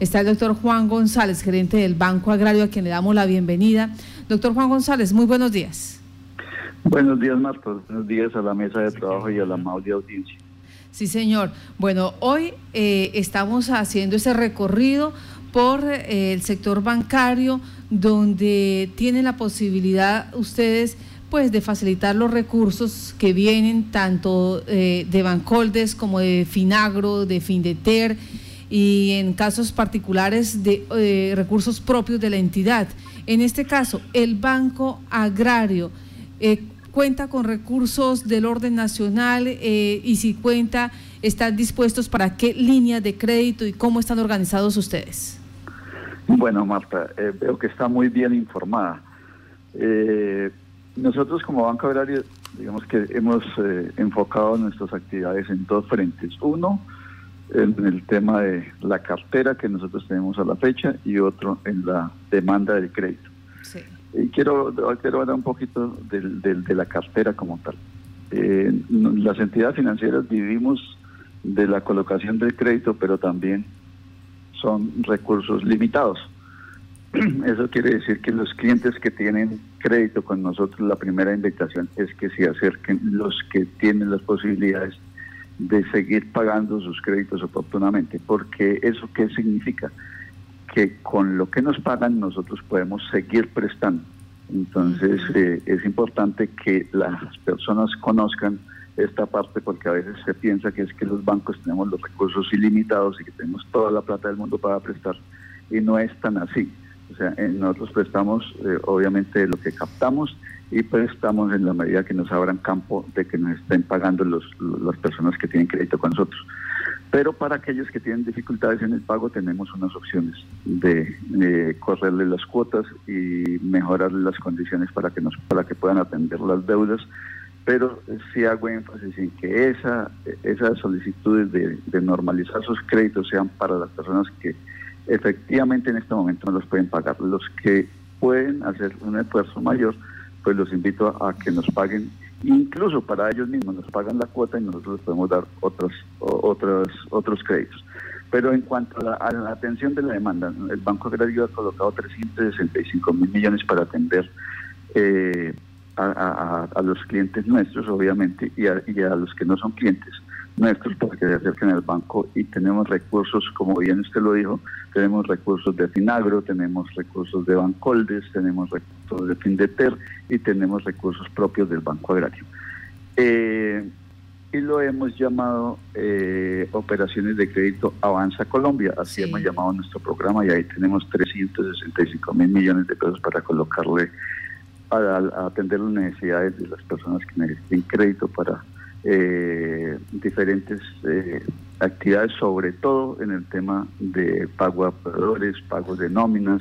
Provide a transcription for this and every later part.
Está el doctor Juan González, gerente del Banco Agrario, a quien le damos la bienvenida. Doctor Juan González, muy buenos días. Buenos días, Marta. Buenos días a la mesa de trabajo y a la amable audiencia. Sí, señor. Bueno, hoy eh, estamos haciendo ese recorrido por eh, el sector bancario, donde tienen la posibilidad ustedes pues de facilitar los recursos que vienen tanto eh, de Bancoldes como de Finagro, de Findeter y en casos particulares de eh, recursos propios de la entidad. En este caso, el Banco Agrario eh, cuenta con recursos del orden nacional y si cuenta, ¿están dispuestos para qué línea de crédito y cómo están organizados ustedes? Bueno, Marta, veo que está muy bien informada. Nosotros como Banco Agrario, digamos que hemos eh, enfocado nuestras actividades en dos frentes. Uno, en el tema de la cartera que nosotros tenemos a la fecha y otro en la demanda del crédito. Sí. Y quiero, quiero hablar un poquito del, de la cartera como tal. Eh, las entidades financieras vivimos de la colocación del crédito, pero también son recursos limitados. Eso quiere decir que los clientes que tienen crédito con nosotros, la primera invitación es que se acerquen los que tienen las posibilidades de seguir pagando sus créditos oportunamente, porque eso qué significa? Que con lo que nos pagan nosotros podemos seguir prestando. Entonces eh, es importante que las personas conozcan esta parte porque a veces se piensa que es que los bancos tenemos los recursos ilimitados y que tenemos toda la plata del mundo para prestar y no es tan así. O sea, nosotros prestamos eh, obviamente lo que captamos y prestamos en la medida que nos abran campo de que nos estén pagando los, las personas que tienen crédito con nosotros. Pero para aquellos que tienen dificultades en el pago tenemos unas opciones de, correrle las cuotas y mejorarle las condiciones para que nos para que puedan atender las deudas. Pero sí hago énfasis en que esa, esas solicitudes de, de normalizar sus créditos sean para las personas que efectivamente en este momento no los pueden pagar. Los que pueden hacer un esfuerzo mayor, pues los invito a, que nos paguen, incluso para ellos mismos, nos pagan la cuota y nosotros les podemos dar otros, otros, otros créditos. Pero en cuanto a la, atención de la demanda, el Banco Agrario ha colocado 365 mil millones para atender eh, a, los clientes nuestros, obviamente, y y a los que no son clientes nuestros para que se acerquen al banco y tenemos recursos, como bien usted lo dijo, tenemos recursos de Finagro, tenemos recursos de Bancoldes, tenemos recursos de Findeter y tenemos recursos propios del Banco Agrario. Eh, y lo hemos llamado eh, Operaciones de Crédito Avanza Colombia, así hemos llamado nuestro programa y ahí tenemos 365 mil millones de pesos para colocarle a atender las necesidades de las personas que necesiten crédito para eh, diferentes eh, actividades, sobre todo en el tema de pago a proveedores, pagos de nóminas,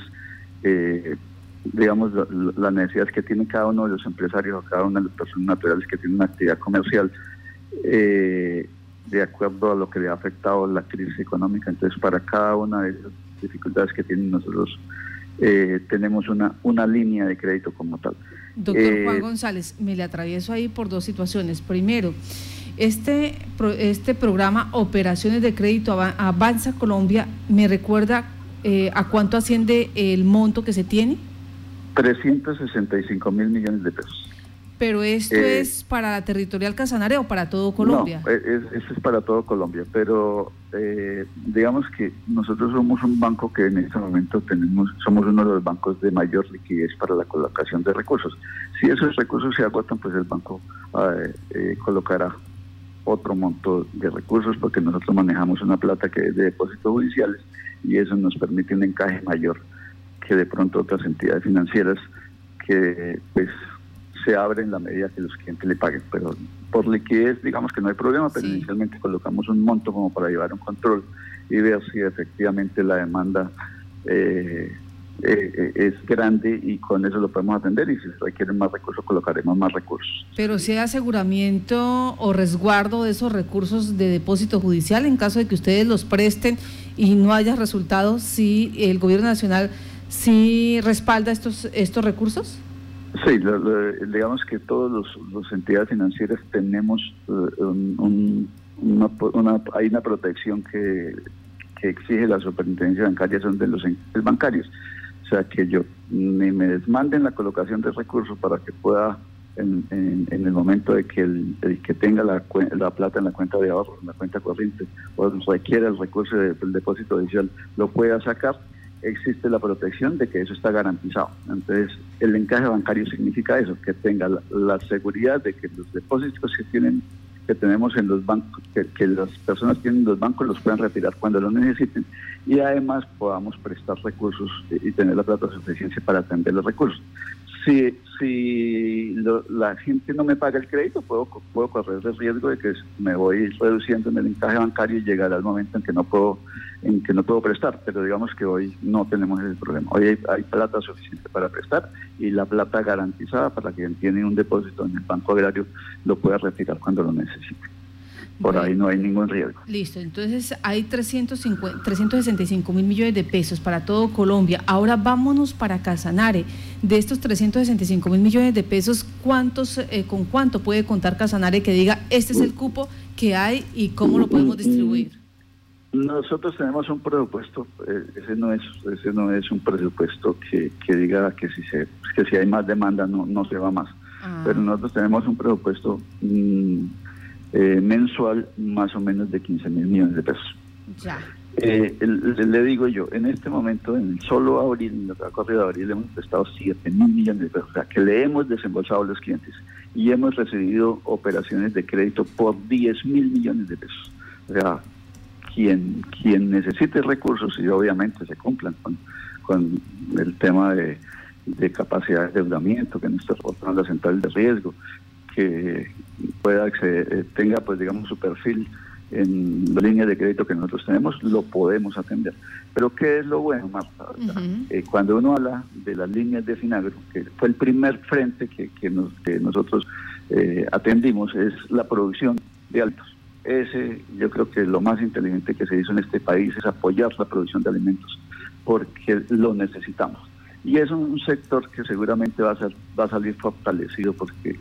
eh, digamos, las necesidades que tiene cada uno de los empresarios o cada una de las personas naturales que tienen una actividad comercial, eh, de acuerdo a lo que le ha afectado la crisis económica. Entonces, para cada una de esas dificultades que tienen nosotros, eh, tenemos una, una línea de crédito como tal. Doctor Juan eh, González, me le atravieso ahí por dos situaciones. Primero, este, este programa Operaciones de Crédito Avanza Colombia, ¿me recuerda eh, a cuánto asciende el monto que se tiene? 365 mil millones de pesos. Pero esto eh, es para la territorial Casanare o para todo Colombia? No, es, es para todo Colombia, pero eh, digamos que nosotros somos un banco que en este momento tenemos, somos uno de los bancos de mayor liquidez para la colocación de recursos. Si esos recursos se agotan, pues el banco eh, colocará otro monto de recursos porque nosotros manejamos una plata que es de depósitos judiciales y eso nos permite un encaje mayor que de pronto otras entidades financieras que pues se abre en la medida que los clientes le paguen. Pero por liquidez, digamos que no hay problema, pero inicialmente colocamos un monto como para llevar un control y ver si efectivamente la demanda eh, eh, es grande y con eso lo podemos atender y si se requieren más recursos colocaremos más recursos. Pero si hay aseguramiento o resguardo de esos recursos de depósito judicial en caso de que ustedes los presten y no haya resultados, si el gobierno nacional sí respalda estos, estos recursos? Sí, digamos que todas las entidades financieras tenemos eh, una, hay una protección que, que exige la superintendencia bancaria son de los bancarios. O sea, que yo ni me desmanden la colocación de recursos para que pueda, en, el momento de que el, que tenga la, la, plata en la cuenta de ahorro, en la cuenta corriente, o requiera el recurso del depósito adicional, lo pueda sacar, existe la protección de que eso está garantizado. Entonces, el encaje bancario significa eso, que tenga la seguridad de que los depósitos que tienen que tenemos en los bancos, que, las personas tienen en los bancos los puedan retirar cuando lo necesiten y además podamos prestar recursos y, tener la plata suficiente para atender los recursos. Si, si la gente no me paga el crédito, puedo, puedo correr el riesgo de que me voy reduciendo en el encaje bancario y llegar al momento en que no puedo prestar, pero digamos que hoy no tenemos ese problema. Hoy hay, plata suficiente para prestar y la plata garantizada para quien tiene un depósito en el Banco Agrario lo pueda retirar cuando lo necesite. Por ahí no hay ningún riesgo. Listo, entonces hay 350, 365 mil millones de pesos para todo Colombia. Ahora vámonos para Casanare. De estos 365 mil millones de pesos, ¿cuántos, eh, ¿con cuánto puede contar Casanare que diga este es el cupo que hay y cómo lo podemos distribuir? Nosotros tenemos un presupuesto, eh, ese no es ese no es un presupuesto que, diga que si se que si hay más demanda no no se va más. Ah. Pero nosotros tenemos un presupuesto mm, eh, mensual más o menos de 15 mil millones de pesos. Ya. Eh, le, digo yo, en este momento, en el solo abril, en el corrido de abril, hemos prestado 7 mil millones de pesos, o sea, que le hemos desembolsado a los clientes y hemos recibido operaciones de crédito por 10 mil millones de pesos. O sea, quien, quien necesite recursos y obviamente se cumplan con, con el tema de, capacidad de endeudamiento que nos está reportando la central de riesgo, que pueda eh, tenga pues digamos su perfil en la línea de crédito que nosotros tenemos, lo podemos atender. Pero ¿qué es lo bueno, Marta? Eh, cuando uno habla de las líneas de Finagro, que fue el primer frente que, que, nosotros eh, atendimos, es la producción de altos. Ese, yo creo que lo más inteligente que se hizo en este país es apoyar la producción de alimentos, porque lo necesitamos. Y es un sector que seguramente va a, ser, va a salir fortalecido porque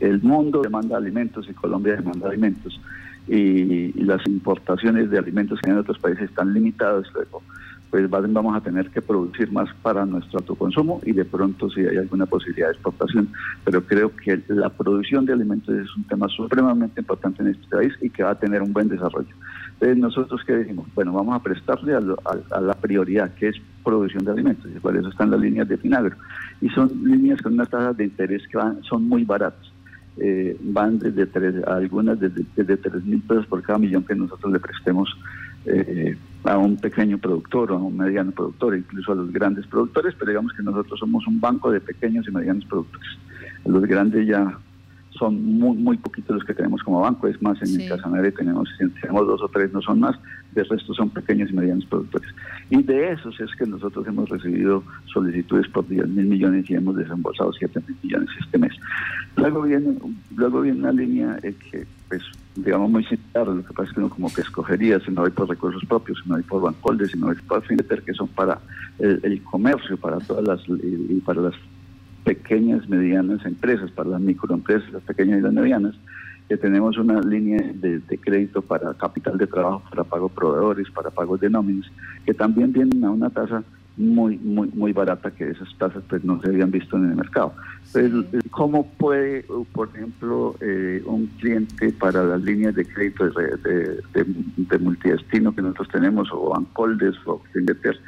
el mundo demanda alimentos y Colombia demanda alimentos y, las importaciones de alimentos que en otros países están limitadas, luego pues vamos a tener que producir más para nuestro autoconsumo y de pronto si hay alguna posibilidad de exportación. Pero creo que la producción de alimentos es un tema supremamente importante en este país y que va a tener un buen desarrollo. Entonces nosotros qué decimos, bueno, vamos a prestarle a, la prioridad que es producción de alimentos, y por eso están las líneas de Finagro. Y son líneas con unas tasas de interés que van, son muy baratas. Eh, van desde tres, algunas desde, desde 3 mil pesos por cada millón que nosotros le prestemos eh, a un pequeño productor o a un mediano productor, incluso a los grandes productores, pero digamos que nosotros somos un banco de pequeños y medianos productores. Los grandes ya son muy, muy poquitos los que tenemos como banco, es más, en el Casanare tenemos, tenemos dos o tres, no son más, de resto son pequeños y medianos productores. Y de esos es que nosotros hemos recibido solicitudes por 10 mil millones y hemos desembolsado 7 mil millones este mes. Luego viene, luego viene una línea eh, que, pues, digamos, muy similar, lo que pasa es que uno como que escogería si no hay por recursos propios, si no hay por bancoldes, si no hay por Findeter, que son para el, comercio, para todas las, y para las pequeñas, medianas empresas, para las microempresas, las pequeñas y las medianas, que tenemos una línea de, crédito para capital de trabajo, para pago proveedores, para pagos de nóminas, que también vienen a una tasa muy, muy, muy barata que esas tasas pues no se habían visto en el mercado. ¿Cómo puede, por ejemplo, eh, un cliente para las líneas de crédito de, de, multidestino que nosotros tenemos, o Bancoldes o Fingeter,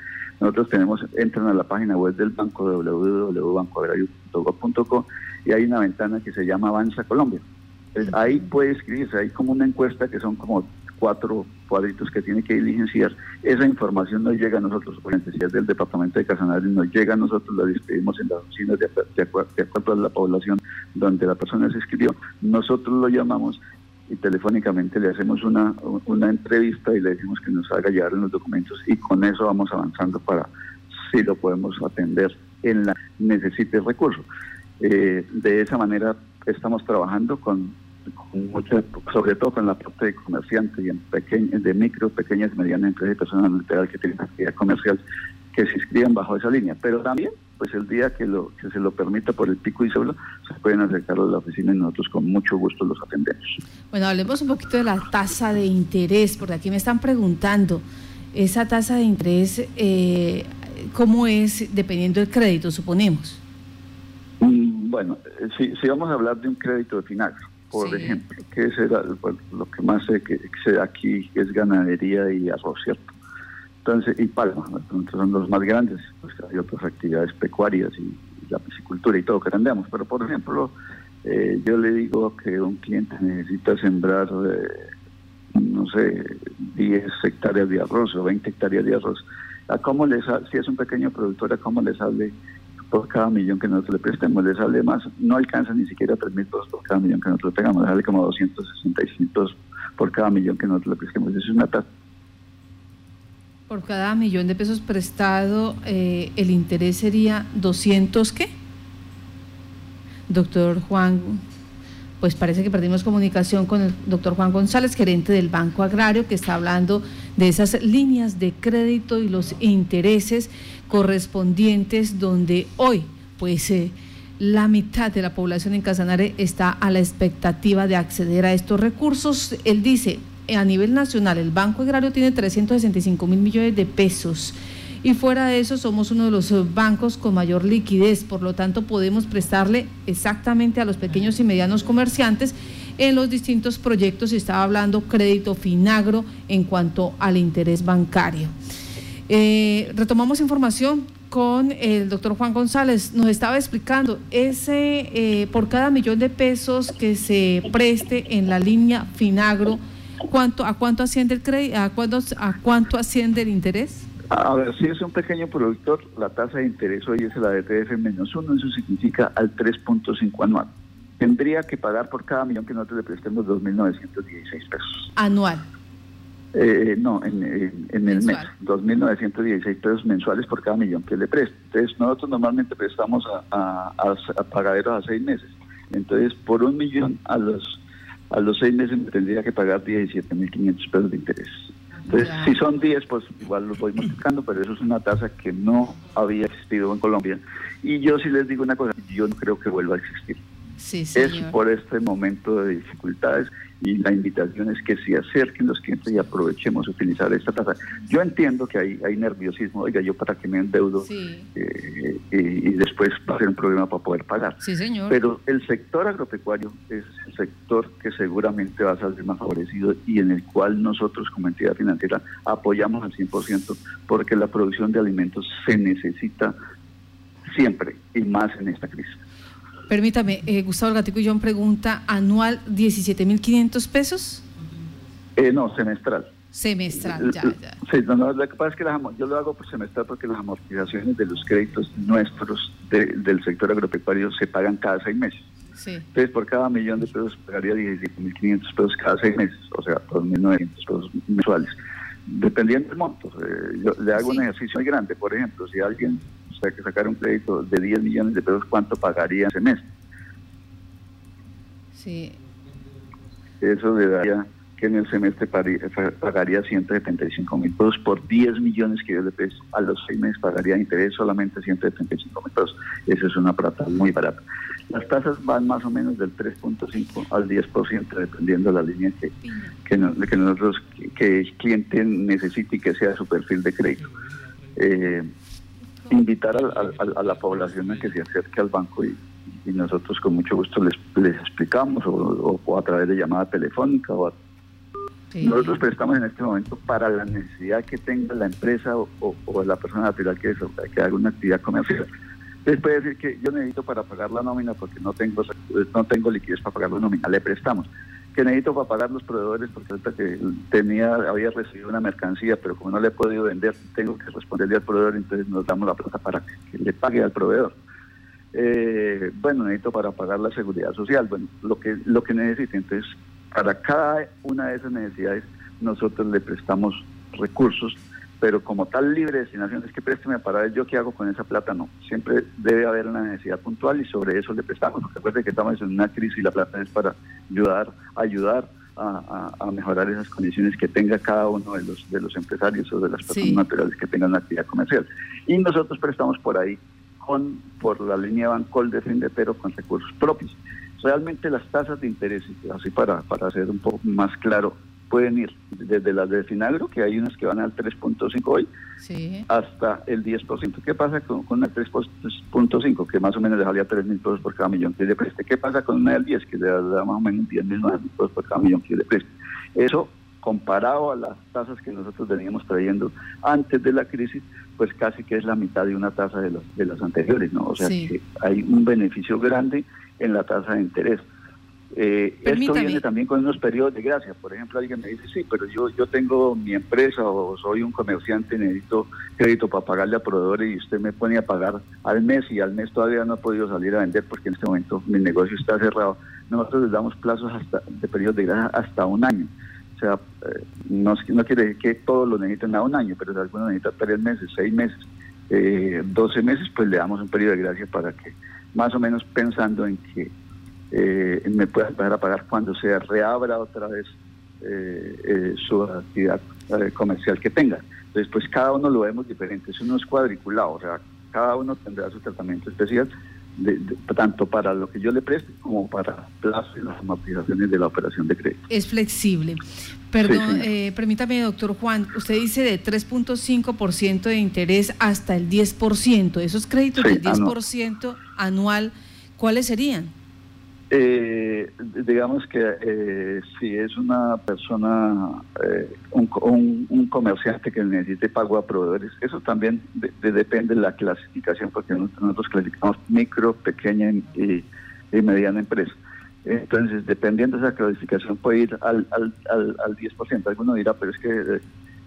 nosotros tenemos, entran a la página web del banco www.bancoagrario.gov.co y hay una ventana que se llama Avanza Colombia. ahí puede escribirse, hay como una encuesta que son como cuatro cuadritos que tiene que diligenciar. Esa información no llega a nosotros, por necesidad del Departamento de Casanare, no llega a nosotros, la distribuimos en las oficinas de, de, acuerdo a la población donde la persona se escribió. Nosotros lo llamamos y telefónicamente le hacemos una, una entrevista y le decimos que nos haga llegar los documentos y con eso vamos avanzando para si lo podemos atender en la necesite recurso. Eh, de esa manera estamos trabajando con, mucha, sobre todo con la parte de comerciantes y en pequeños de micro, pequeñas medianas empresas y personas literal que tienen actividad comercial que se inscriban bajo esa línea, pero también pues el día que, lo, que se lo permita por el pico y solo, se pueden acercar a la oficina y nosotros con mucho gusto los atendemos. Bueno, hablemos un poquito de la tasa de interés, porque aquí me están preguntando, esa tasa de interés, eh, ¿cómo es dependiendo del crédito, suponemos? Mm, bueno, eh, si, si vamos a hablar de un crédito de Finagro, por ejemplo, que es lo que más se, que, se da aquí es ganadería y arroz, ¿cierto? Entonces, y palma, entonces son los más grandes, pues hay otras actividades pecuarias y, la piscicultura y todo que andamos, pero por ejemplo, eh, yo le digo que un cliente necesita sembrar, eh, no sé, 10 hectáreas de arroz o 20 hectáreas de arroz. ¿A cómo les si es un pequeño productor, a cómo le sale por cada millón que nosotros le prestemos? Le sale más, no alcanza ni siquiera 3 mil pesos por cada millón que nosotros tengamos, le sale como 265 por cada millón que nosotros le prestemos. Eso es una tasa por cada millón de pesos prestado, eh, el interés sería 200 qué? Doctor Juan, pues parece que perdimos comunicación con el doctor Juan González, gerente del Banco Agrario, que está hablando de esas líneas de crédito y los intereses correspondientes donde hoy, pues... Eh, la mitad de la población en Casanare está a la expectativa de acceder a estos recursos. Él dice, a nivel nacional el Banco Agrario tiene 365 mil millones de pesos y fuera de eso somos uno de los bancos con mayor liquidez, por lo tanto podemos prestarle exactamente a los pequeños y medianos comerciantes en los distintos proyectos estaba hablando crédito finagro en cuanto al interés bancario. Eh, retomamos información con el doctor Juan González. Nos estaba explicando, ese eh, por cada millón de pesos que se preste en la línea Finagro, ¿Cuánto, ¿A cuánto asciende el crédito? ¿A cuánto, ¿A cuánto asciende el interés? A ver, si es un pequeño productor, la tasa de interés hoy es la de TF menos uno, eso significa al 3.5 anual. Tendría que pagar por cada millón que nosotros le prestemos 2.916 pesos. ¿Anual? Eh, no, en, el mes, 2.916 pesos mensuales por cada millón que le preste. Entonces, nosotros normalmente prestamos a, a, a pagaderos a seis meses. Entonces, por un millón a los a los seis meses me tendría que pagar 17.500 pesos de interés. Entonces, si son 10, pues igual los voy multiplicando, pero eso es una tasa que no había existido en Colombia. Y yo sí les digo una cosa, yo no creo que vuelva a existir. Sí, es por este momento de dificultades y la invitación es que se acerquen los clientes y aprovechemos utilizar esta tasa. Yo entiendo que hay, hay nerviosismo, oiga, yo para que me endeudo eh, y, después va a ser un problema para poder pagar. Sí, señor. Pero el sector agropecuario es el sector que seguramente va a salir más favorecido y en el cual nosotros como entidad financiera apoyamos al 100% porque la producción de alimentos se necesita siempre y más en esta crisis. Permítame, eh, Gustavo Gatico y John pregunta, ¿anual 17.500 pesos? Eh, no, semestral. Semestral, ya, ya. Sí, no, lo que pasa es que yo lo hago por semestral porque las amortizaciones de los créditos nuestros del sector agropecuario se pagan cada seis meses. Sí. Entonces, por cada millón de pesos pagaría 17.500 pesos cada seis meses, o sea, 2.900 pesos mensuales. Dependiendo del monto. Eh, yo le hago un ejercicio muy grande. Por ejemplo, si alguien sea, que sacar un crédito de 10 millones de pesos, ¿cuánto pagaría ese mes? Sí. Eso le daría que en el semestre pagaría 175 mil pesos por 10 millones que yo le peso. A los seis meses pagaría interés solamente 175 mil pesos. Eso es una plata muy barata. Las tasas van más o menos del 3.5 al 10% dependiendo de la línea que, que, nosotros, que, el cliente necesite y que sea su perfil de crédito. Eh, invitar a, la población a que se acerque al banco y, nosotros con mucho gusto les, les explicamos o, a través de llamada telefónica o nosotros prestamos en este momento para la necesidad que tenga la empresa o, la persona natural que, que haga una actividad comercial. Les puede decir que yo necesito para pagar la nómina porque no tengo no tengo liquidez para pagar la nómina, le prestamos que necesito para pagar los proveedores porque ahorita que tenía, había recibido una mercancía, pero como no le he podido vender, tengo que responderle al proveedor, entonces nos damos la plata para que le pague al proveedor. Eh, bueno, necesito para pagar la seguridad social, bueno, lo que, lo que necesite. Entonces, para cada una de esas necesidades, nosotros le prestamos recursos pero como tal libre destinación es que présteme para ver yo qué hago con esa plata, no. Siempre debe haber una necesidad puntual y sobre eso le prestamos. Recuerde que estamos en una crisis y la plata es para ayudar, ayudar a, mejorar esas condiciones que tenga cada uno de los de los empresarios o de las personas naturales que tengan una actividad comercial. Y nosotros prestamos por ahí con por la línea Bancol de Finde, pero con recursos propios. Realmente las tasas de interés, así para, para hacer un poco más claro, pueden ir desde las de Finagro, que hay unas que van al 3.5 hoy, hasta el 10%. ¿Qué pasa con, con una 3.5, que más o menos le salía 3 mil pesos por cada millón que le preste? ¿Qué pasa con una del 10, que le da más o menos 10 mil pesos por cada millón que le preste? Eso comparado a las tasas que nosotros veníamos trayendo antes de la crisis, pues casi que es la mitad de una tasa de, los, de las anteriores, ¿no? O sea que hay un beneficio grande en la tasa de interés. Eh, esto viene también con unos periodos de gracia. Por ejemplo, alguien me dice, sí, pero yo yo tengo mi empresa o soy un comerciante, necesito crédito para pagarle a proveedores y usted me pone a pagar al mes y al mes todavía no he podido salir a vender porque en este momento mi negocio está cerrado. Nosotros les damos plazos hasta de periodos de gracia hasta un año. O sea, eh, no, no quiere decir que todos lo necesiten a un año, pero si alguno necesita tres meses, seis meses, eh, 12 meses, pues le damos un periodo de gracia para que más o menos pensando en que eh, me pueda empezar a pagar cuando se reabra otra vez eh, eh, su actividad comercial que tenga. Entonces, pues cada uno lo vemos diferente, eso no es cuadriculado, o sea, cada uno tendrá su tratamiento especial, de, tanto para lo que yo le preste como para plazo y las amortizaciones de la operación de crédito. Es flexible. Perdón, permítame, doctor Juan, usted dice de 3.5% de interés hasta el 10%. Esos créditos del 10% anual, ¿cuáles serían? Eh, digamos que eh, si es una persona, eh, un, comerciante que necesite pago a proveedores, eso también depende de la clasificación, porque nosotros clasificamos micro, pequeña y, mediana empresa. Entonces, dependiendo de esa clasificación, puede ir al, al, al, al 10%. Alguno dirá, pero es que eh,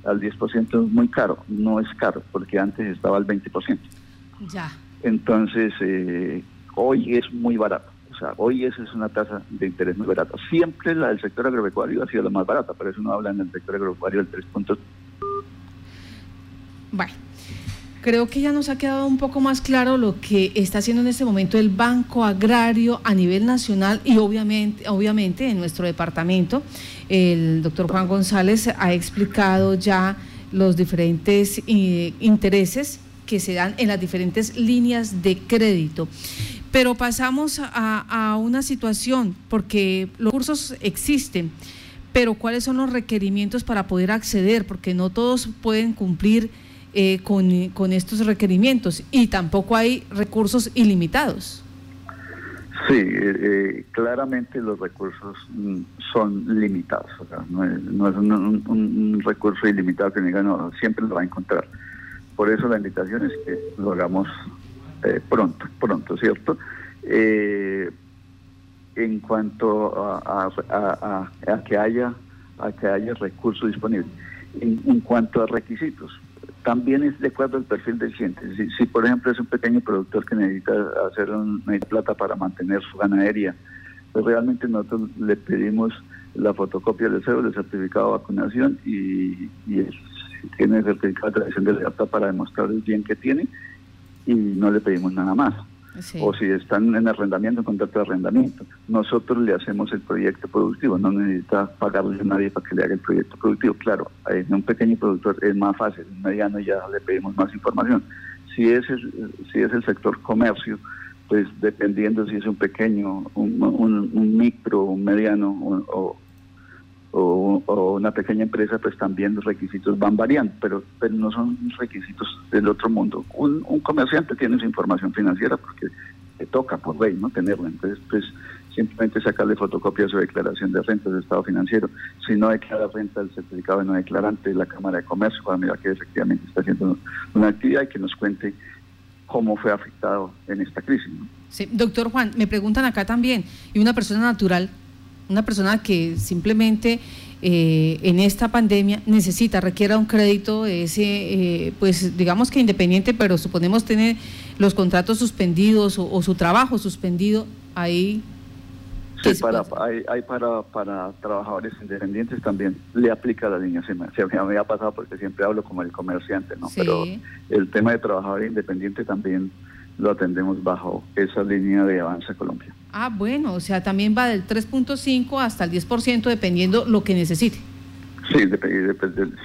al 10% es muy caro. No es caro, porque antes estaba al 20%. Ya. Entonces, eh, hoy es muy barato. O sea, hoy esa es una tasa de interés muy barata. Siempre la del sector agropecuario ha sido la más barata, pero eso no habla en el sector agropecuario del 3 puntos. Bueno, creo que ya nos ha quedado un poco más claro lo que está haciendo en este momento el Banco Agrario a nivel nacional y obviamente, obviamente en nuestro departamento. El doctor Juan González ha explicado ya los diferentes eh, intereses que se dan en las diferentes líneas de crédito. Pero pasamos a, una situación, porque los cursos existen, pero ¿cuáles son los requerimientos para poder acceder? Porque no todos pueden cumplir eh, con, estos requerimientos y tampoco hay recursos ilimitados. Sí, eh, eh, claramente los recursos mm, son limitados. no es, un, recurso ilimitado que diga, no, siempre lo va a encontrar. Por eso la invitación es que lo hagamos eh, pronto, pronto, ¿cierto? Eh, en cuanto a, que haya a que haya recursos disponibles. En, cuanto a requisitos, también es de acuerdo al perfil del cliente. Si, por ejemplo es un pequeño productor que necesita hacer un, plata para mantener su ganadería, pues realmente nosotros le pedimos la fotocopia del cero, del certificado de vacunación y, tiene el certificado de tradición de libertad para demostrar el bien que tiene y no le pedimos nada más. O si están en arrendamiento, en contrato de arrendamiento, nosotros le hacemos el proyecto productivo, no necesita pagarle a nadie para que le haga el proyecto productivo. Claro, en un pequeño productor es más fácil, en un mediano ya le pedimos más información. Si es el, si es el sector comercio, pues dependiendo si es un pequeño, un, un, micro, un mediano o, o, una pequeña empresa, pues también los requisitos van variando, pero, pero no son requisitos del otro mundo. Un, comerciante tiene su información financiera porque le toca por ley no tenerla, entonces pues simplemente sacarle fotocopia a su declaración de renta de estado financiero. Si no declara renta, el certificado de no declarante de la Cámara de Comercio para mirar que efectivamente está haciendo una actividad y que nos cuente cómo fue afectado en esta crisis. Sí, doctor Juan, me preguntan acá también, ¿y una persona natural una persona que simplemente eh, en esta pandemia necesita, requiera un crédito, ese, eh, pues digamos que independiente, pero suponemos tener los contratos suspendidos o, su trabajo suspendido, ahí... Sí, para, hay, hay, para, para trabajadores independientes también le aplica la línea. Se me había pasado porque siempre hablo como el comerciante, ¿no? Pero el tema de trabajador independiente también lo atendemos bajo esa línea de Avanza Colombia. Ah, bueno, o sea, también va del 3.5 hasta el 10% dependiendo lo que necesite. Sí, depende,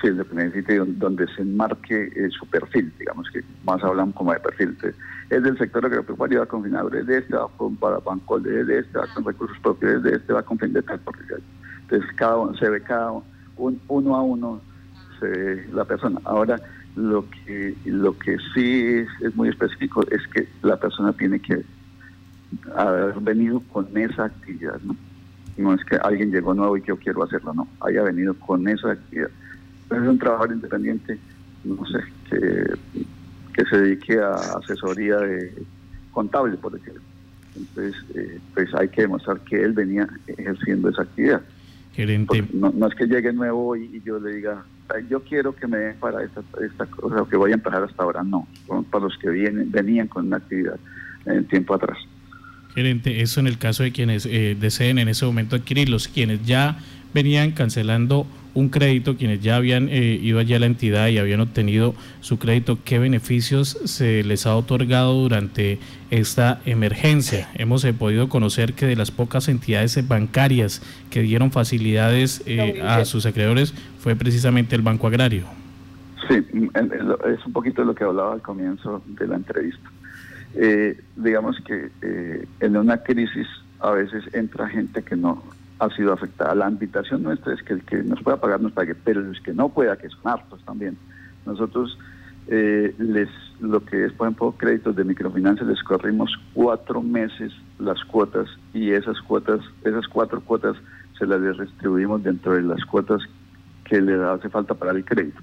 sí, necesite donde se enmarque eh, su perfil, digamos que más hablamos como de perfil. Es del sector agropecuario, va con finadores de este, va con para de este, va con recursos propios de este, va con fin de tal, entonces cada uno se ve cada uno a uno se ve la persona. Ahora, lo que, lo que sí es, muy específico es que la persona tiene que haber venido con esa actividad, ¿no? No es que alguien llegó nuevo y yo quiero hacerlo, no, haya venido con esa actividad. Es un trabajador independiente, no sé, que, que se dedique a asesoría de contable, por ejemplo. Entonces, eh, pues hay que demostrar que él venía ejerciendo esa actividad. Gerente. No, no, es que llegue nuevo y, yo le diga, yo quiero que me den para esta, esta cosa, que voy a empezar hasta ahora. No, para los que vienen, venían con una actividad en tiempo atrás. Gerente, eso en el caso de quienes eh, deseen en ese momento adquirirlos, quienes ya venían cancelando un crédito, quienes ya habían eh, ido allá a la entidad y habían obtenido su crédito, ¿qué beneficios se les ha otorgado durante esta emergencia? Hemos eh, podido conocer que de las pocas entidades bancarias que dieron facilidades eh, a sus acreedores fue precisamente el Banco Agrario. Sí, es un poquito lo que hablaba al comienzo de la entrevista. Digamos que en una crisis a veces entra gente que no ha sido afectada. La invitación nuestra es que el que nos pueda pagar nos pague, pero los que no pueda, que son hartos también. Nosotros eh, les lo que es, por ejemplo, créditos de microfinanza, les corrimos cuatro meses las cuotas y esas cuotas, esas cuatro cuotas se las distribuimos dentro de las cuotas que le hace falta para el crédito.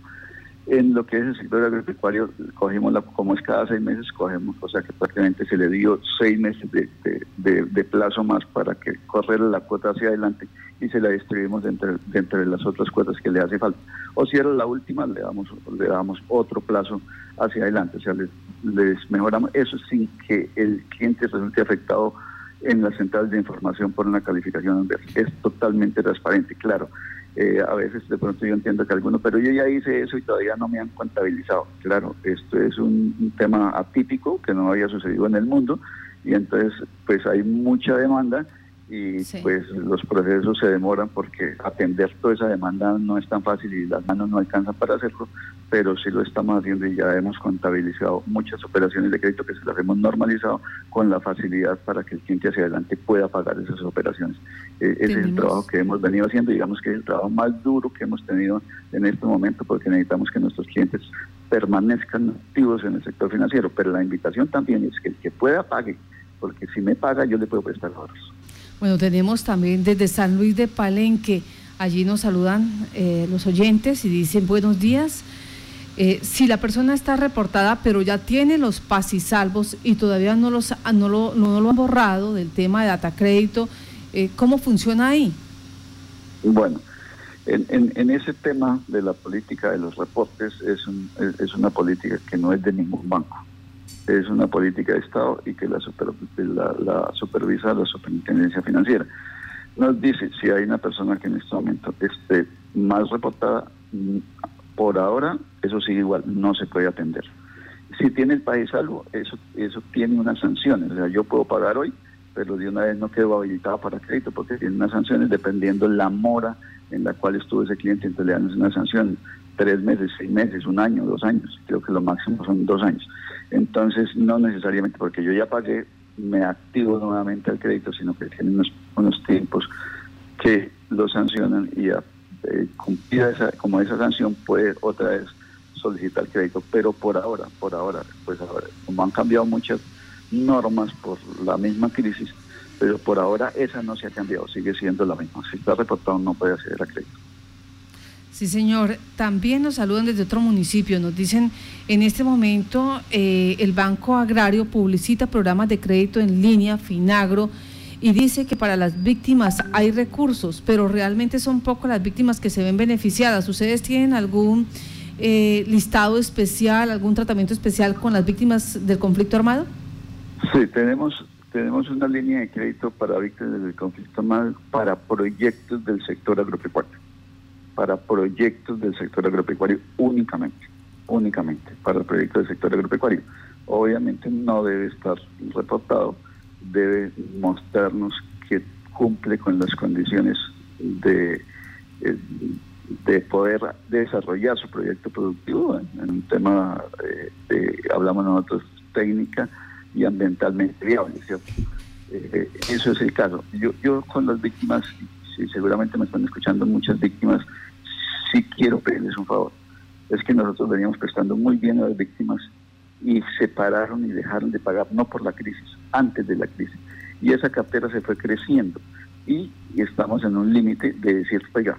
En lo que es el sector agropecuario, cogimos la, como es cada seis meses, cogemos, o sea que prácticamente se le dio seis meses de, plazo más para que correr la cuota hacia adelante y se la distribuimos dentro, de las otras cuotas que le hace falta. O si era la última, le damos, le damos otro plazo hacia adelante, o sea, les, les mejoramos eso sin que el cliente resulte afectado en la central de información por una calificación Es totalmente transparente, claro. Eh, a veces de pronto yo entiendo que algunos, pero yo ya hice eso y todavía no me han contabilizado. Claro, esto es un, tema atípico que no había sucedido en el mundo y entonces pues hay mucha demanda y pues los procesos se demoran porque atender toda esa demanda no es tan fácil y las manos no alcanzan para hacerlo, pero sí lo estamos haciendo y ya hemos contabilizado muchas operaciones de crédito que se las hemos normalizado con la facilidad para que el cliente hacia adelante pueda pagar esas operaciones. Eh, ese es el trabajo que hemos venido haciendo, digamos que es el trabajo más duro que hemos tenido en este momento porque necesitamos que nuestros clientes permanezcan activos en el sector financiero, pero la invitación también es que el que pueda pague, porque si me paga yo le puedo prestar ahorros. Bueno, tenemos también desde San Luis de Palenque, allí nos saludan eh, los oyentes y dicen buenos días. Eh, si la persona está reportada, pero ya tiene los salvos y todavía no, los, no, lo, no lo han borrado del tema de data crédito, eh, ¿cómo funciona ahí? Bueno, en, en, ese tema de la política de los reportes es, es una política que no es de ningún banco es una política de Estado y que la, la, supervisa la superintendencia financiera. Nos dice si hay una persona que en este momento esté más reportada, por ahora eso sigue igual, no se puede atender. Si tiene el país algo, eso, eso tiene unas sanciones. O sea, yo puedo pagar hoy, pero de una vez no quedo habilitado para crédito porque tiene unas sanciones dependiendo la mora en la cual estuvo ese cliente, entonces le dan una sanción tres meses, seis meses, un año, dos años, creo que lo máximo son dos años. Entonces, no necesariamente porque yo ya pagué, me activo nuevamente el crédito, sino que tienen unos, tiempos que lo sancionan y a eh, esa, como esa sanción puede otra vez solicitar crédito. Pero por ahora, por ahora, pues ahora, como han cambiado muchas normas por la misma crisis, pero por ahora esa no se ha cambiado, sigue siendo la misma. Si está reportado no puede acceder a crédito. Sí, señor. También nos saludan desde otro municipio. Nos dicen, en este momento eh, el Banco Agrario publicita programas de crédito en línea, Finagro, y dice que para las víctimas hay recursos, pero realmente son pocas las víctimas que se ven beneficiadas. ¿Ustedes tienen algún eh, listado especial, algún tratamiento especial con las víctimas del conflicto armado? Sí, tenemos tenemos una línea de crédito para víctimas del conflicto armado para proyectos del sector agropecuario para proyectos del sector agropecuario únicamente, únicamente para proyectos del sector agropecuario. Obviamente no debe estar reportado, debe mostrarnos que cumple con las condiciones de, eh, de poder desarrollar su proyecto productivo en, un tema, eh, de, hablamos nosotros, técnica y ambientalmente viable, ¿cierto? Eh, eso es el caso. Yo, yo con las víctimas, si seguramente me están escuchando muchas víctimas, sí quiero pedirles un favor. Es que nosotros veníamos prestando muy bien a las víctimas y se pararon y dejaron de pagar, no por la crisis, antes de la crisis. Y esa cartera se fue creciendo y, estamos en un límite de decir, oiga,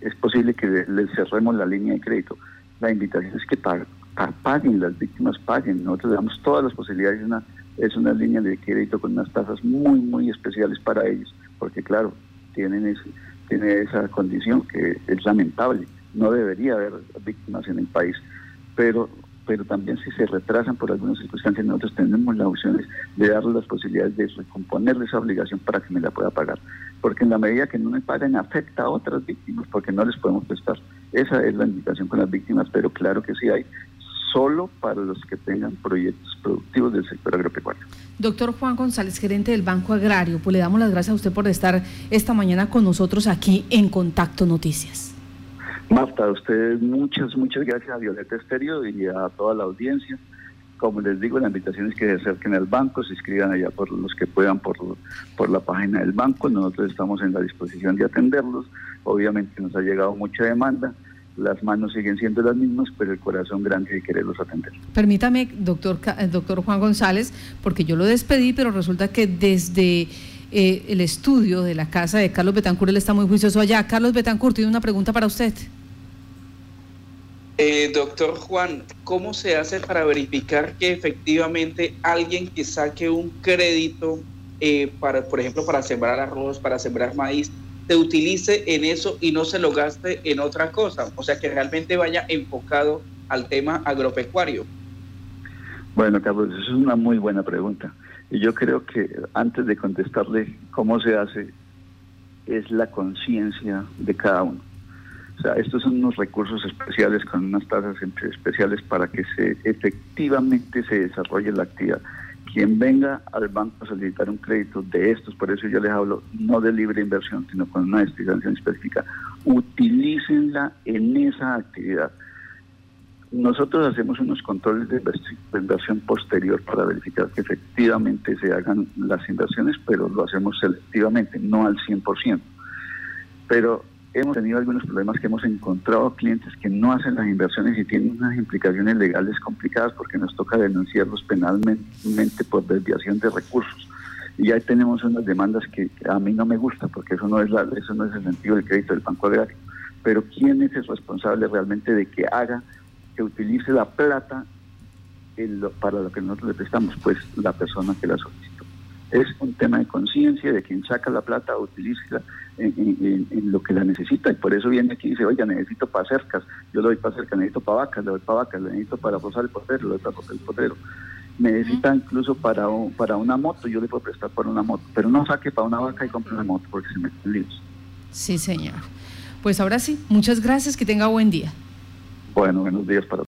es posible que les cerremos la línea de crédito. La invitación es que paguen, paguen, las víctimas paguen. Nosotros damos todas las posibilidades. Una, es una línea de crédito con unas tasas muy, muy especiales para ellos, porque claro, tienen, ese, tienen esa condición que es lamentable. No debería haber víctimas en el país, pero pero también si se retrasan por algunas circunstancias, nosotros tenemos las opciones de darles las posibilidades de recomponerle esa obligación para que me la pueda pagar. Porque en la medida que no me paguen, afecta a otras víctimas, porque no les podemos prestar. Esa es la invitación con las víctimas, pero claro que sí hay, solo para los que tengan proyectos productivos del sector agropecuario. Doctor Juan González, gerente del Banco Agrario, pues le damos las gracias a usted por estar esta mañana con nosotros aquí en Contacto Noticias. Marta, a ustedes muchas, muchas gracias a Violeta Estéreo y a toda la audiencia. Como les digo, la invitación es que se acerquen al banco, se inscriban allá por los que puedan por, por la página del banco. Nosotros estamos en la disposición de atenderlos. Obviamente nos ha llegado mucha demanda. Las manos siguen siendo las mismas, pero el corazón grande de quererlos atender. Permítame, doctor, eh, doctor Juan González, porque yo lo despedí, pero resulta que desde eh, el estudio de la casa de Carlos Betancourt, él está muy juicioso allá. Carlos Betancourt, tiene una pregunta para usted. Eh, doctor Juan, ¿cómo se hace para verificar que efectivamente alguien que saque un crédito eh, para, por ejemplo, para sembrar arroz, para sembrar maíz, se utilice en eso y no se lo gaste en otra cosa? O sea, que realmente vaya enfocado al tema agropecuario. Bueno, Carlos, eso es una muy buena pregunta. Y yo creo que antes de contestarle cómo se hace, es la conciencia de cada uno. O sea, estos son unos recursos especiales con unas tasas especiales para que se efectivamente se desarrolle la actividad. Quien venga al banco a solicitar un crédito de estos, por eso yo les hablo no de libre inversión, sino con una destinación específica, utilícenla en esa actividad. Nosotros hacemos unos controles de inversión posterior para verificar que efectivamente se hagan las inversiones, pero lo hacemos selectivamente, no al 100%. Pero hemos tenido algunos problemas que hemos encontrado clientes que no hacen las inversiones y tienen unas implicaciones legales complicadas porque nos toca denunciarlos penalmente por desviación de recursos. Y ahí tenemos unas demandas que a mí no me gusta porque eso no es eso no es el sentido del crédito del Banco Agrario. Pero ¿quién es el responsable realmente de que haga, que utilice la plata para lo que nosotros le prestamos? Pues la persona que la solicita es un tema de conciencia de quien saca la plata, utiliza en, lo que la necesita. Y por eso viene aquí y dice, oiga, necesito para cercas, yo le doy para cercas, necesito para vacas, le doy para vacas, le necesito para posar el potero, le doy para posar el potero. Necesita incluso para, para una moto, yo le puedo prestar para una moto, pero no saque para una vaca y compre una moto porque se meten líos. Sí, señor. Pues ahora sí, muchas gracias, que tenga buen día. Bueno, buenos días para